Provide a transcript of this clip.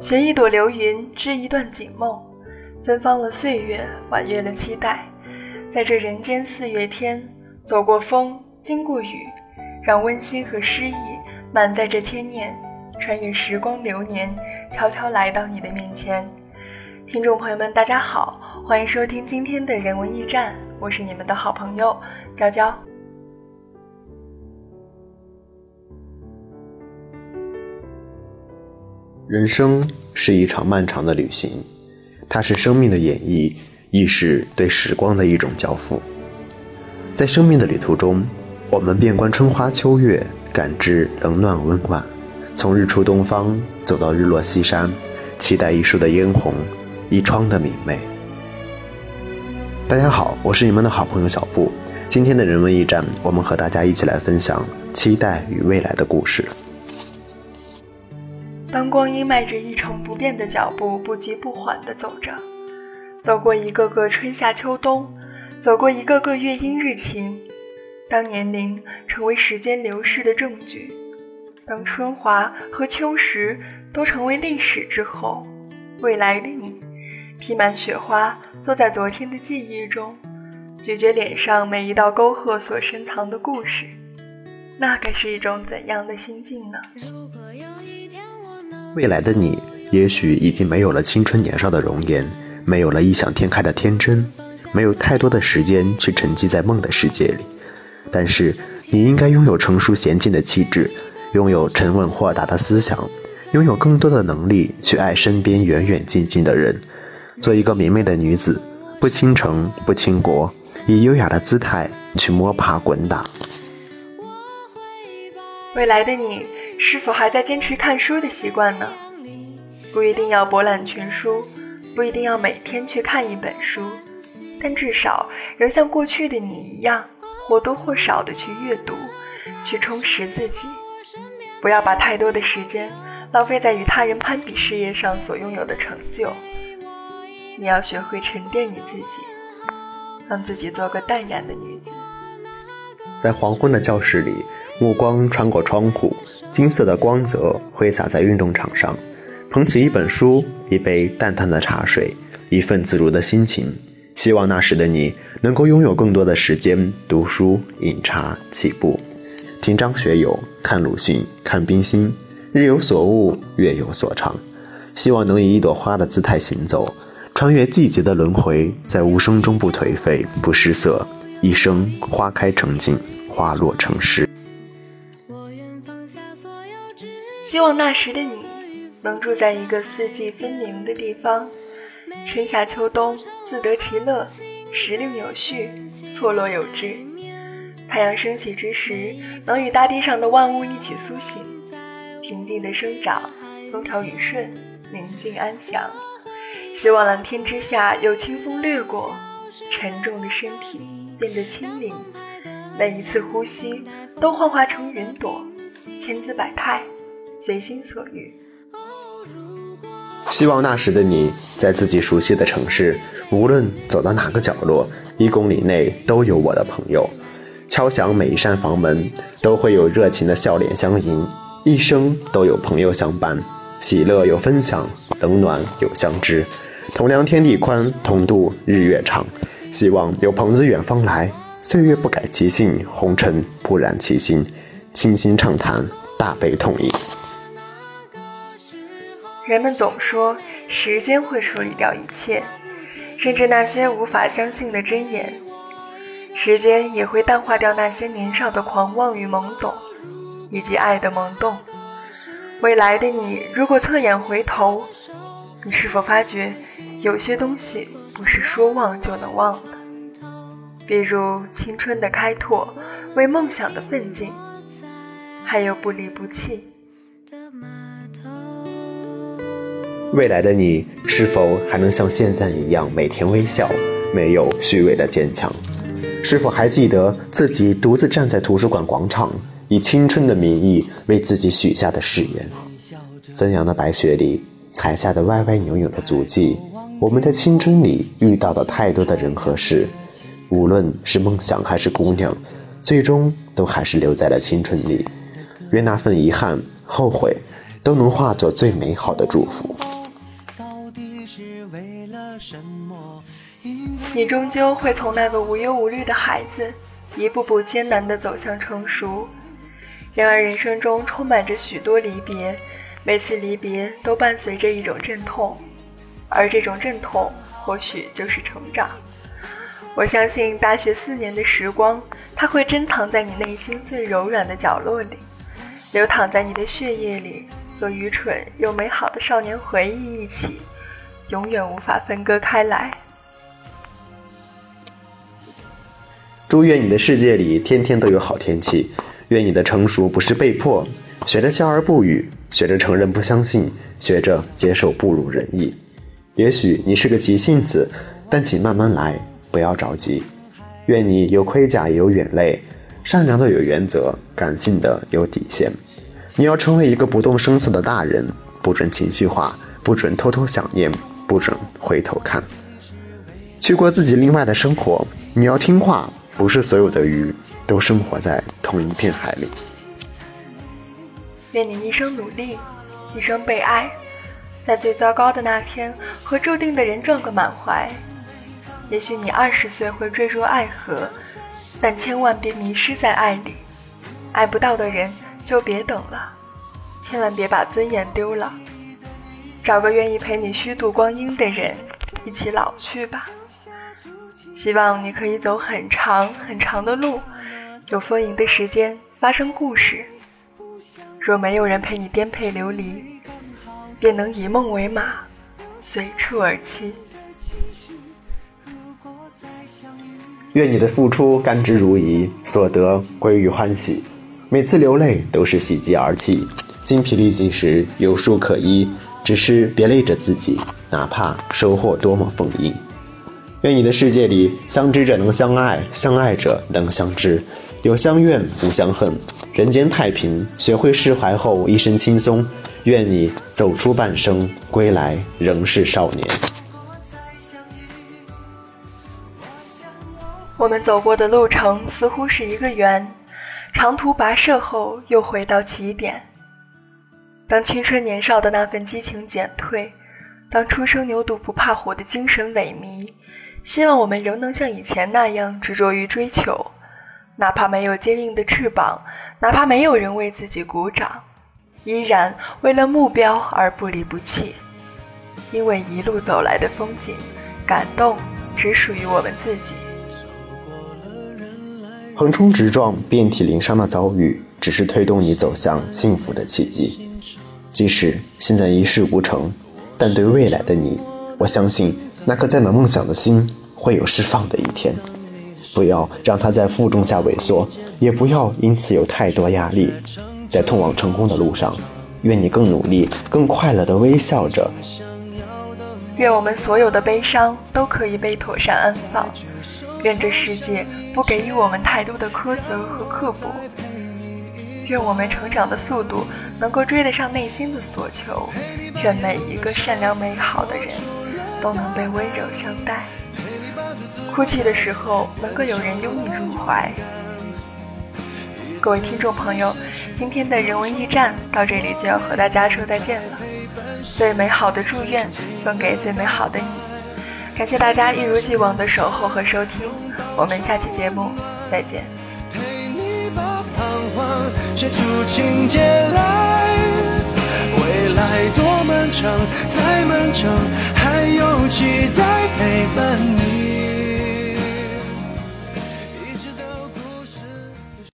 携一朵流云，织一段锦梦，芬芳了岁月，婉约了期待。在这人间四月天，走过风，经过雨，让温馨和诗意满载着千念，穿越时光流年，悄悄来到你的面前。听众朋友们，大家好，欢迎收听今天的人文驿站，我是你们的好朋友娇娇。人生是一场漫长的旅行，它是生命的演绎，亦是对时光的一种交付。在生命的旅途中，我们遍观春花秋月，感知冷暖温婉，从日出东方走到日落西山，期待一树的嫣红，一窗的明媚。大家好，我是你们的好朋友小布。今天的人文驿站，我们和大家一起来分享期待与未来的故事。当光阴迈着一成不变的脚步，不急不缓地走着，走过一个个春夏秋冬，走过一个个月阴日晴。当年龄成为时间流逝的证据，当春华和秋实都成为历史之后，未来的你，披满雪花，坐在昨天的记忆中，咀嚼脸上每一道沟壑所深藏的故事，那该是一种怎样的心境呢？如果有一天未来的你，也许已经没有了青春年少的容颜，没有了异想天开的天真，没有太多的时间去沉寂在梦的世界里。但是，你应该拥有成熟娴静的气质，拥有沉稳豁达的思想，拥有更多的能力去爱身边远远近近的人，做一个明媚的女子，不倾城，不倾国，以优雅的姿态去摸爬滚打。未来的你。是否还在坚持看书的习惯呢？不一定要博览群书，不一定要每天去看一本书，但至少仍像过去的你一样，或多或少的去阅读，去充实自己。不要把太多的时间浪费在与他人攀比事业上所拥有的成就。你要学会沉淀你自己，让自己做个淡然的女子。在黄昏的教室里。目光穿过窗户，金色的光泽挥洒在运动场上。捧起一本书，一杯淡淡的茶水，一份自如的心情。希望那时的你能够拥有更多的时间读书、饮茶、起步，听张学友，看鲁迅，看冰心。日有所悟，月有所长。希望能以一朵花的姿态行走，穿越季节的轮回，在无声中不颓废，不失色。一生花开成景，花落成诗。希望那时的你能住在一个四季分明的地方，春夏秋冬自得其乐，时令有序，错落有致。太阳升起之时，能与大地上的万物一起苏醒，平静的生长，风调雨顺，宁静安详。希望蓝天之下有清风掠过，沉重的身体变得轻灵，每一次呼吸都幻化成云朵，千姿百态。随心所欲。希望那时的你在自己熟悉的城市，无论走到哪个角落，一公里内都有我的朋友。敲响每一扇房门，都会有热情的笑脸相迎。一生都有朋友相伴，喜乐有分享，冷暖有相知。同量天地宽，同度日月长。希望有朋自远方来，岁月不改其性，红尘不染其心。倾心畅谈，大悲痛饮。人们总说时间会处理掉一切，甚至那些无法相信的真言。时间也会淡化掉那些年少的狂妄与懵懂，以及爱的萌动。未来的你，如果侧眼回头，你是否发觉有些东西不是说忘就能忘的？比如青春的开拓，为梦想的奋进，还有不离不弃。未来的你是否还能像现在一样每天微笑，没有虚伪的坚强？是否还记得自己独自站在图书馆广场，以青春的名义为自己许下的誓言？纷扬的白雪里踩下的歪歪扭扭的足迹，我们在青春里遇到的太多的人和事，无论是梦想还是姑娘，最终都还是留在了青春里。愿那份遗憾、后悔。都能化作最美好的祝福。你终究会从那个无忧无虑的孩子，一步步艰难地走向成熟。然而，人生中充满着许多离别，每次离别都伴随着一种阵痛，而这种阵痛或许就是成长。我相信，大学四年的时光，它会珍藏在你内心最柔软的角落里，流淌在你的血液里，和愚蠢又美好的少年回忆一起，永远无法分割开来。祝愿你的世界里天天都有好天气。愿你的成熟不是被迫，学着笑而不语，学着承认不相信，学着接受不如人意。也许你是个急性子，但请慢慢来，不要着急。愿你有盔甲也有眼泪，善良的有原则，感性的有底线。你要成为一个不动声色的大人，不准情绪化，不准偷偷想念，不准回头看。去过自己另外的生活，你要听话。不是所有的鱼都生活在同一片海里。愿你一生努力，一生被爱，在最糟糕的那天和注定的人撞个满怀。也许你二十岁会坠入爱河，但千万别迷失在爱里。爱不到的人就别等了，千万别把尊严丢了。找个愿意陪你虚度光阴的人，一起老去吧。希望你可以走很长很长的路，有丰盈的时间发生故事。若没有人陪你颠沛流离，便能以梦为马，随处而栖。愿你的付出甘之如饴，所得归于欢喜。每次流泪都是喜极而泣，精疲力尽时有书可依。只是别累着自己，哪怕收获多么丰盈。愿你的世界里，相知者能相爱，相爱者能相知，有相怨无相恨，人间太平。学会释怀后，一身轻松。愿你走出半生，归来仍是少年。我们走过的路程似乎是一个圆，长途跋涉后又回到起点。当青春年少的那份激情减退，当初生牛犊不怕虎的精神萎靡。希望我们仍能像以前那样执着于追求，哪怕没有坚硬的翅膀，哪怕没有人为自己鼓掌，依然为了目标而不离不弃。因为一路走来的风景，感动只属于我们自己。横冲直撞、遍体鳞伤的遭遇，只是推动你走向幸福的契机。即使现在一事无成，但对未来的你，我相信。那颗载满梦想的心会有释放的一天，不要让它在负重下萎缩，也不要因此有太多压力。在通往成功的路上，愿你更努力、更快乐地微笑着。愿我们所有的悲伤都可以被妥善安放。愿这世界不给予我们太多的苛责和刻薄。愿我们成长的速度能够追得上内心的所求。愿每一个善良美好的人。都能被温柔相待，哭泣的时候能够有人拥你入怀。各位听众朋友，今天的人文驿站到这里就要和大家说再见了。最美好的祝愿送给最美好的你，感谢大家一如既往的守候和收听，我们下期节目再见。写出情节来未来多漫长，再漫长。还有期待陪伴你。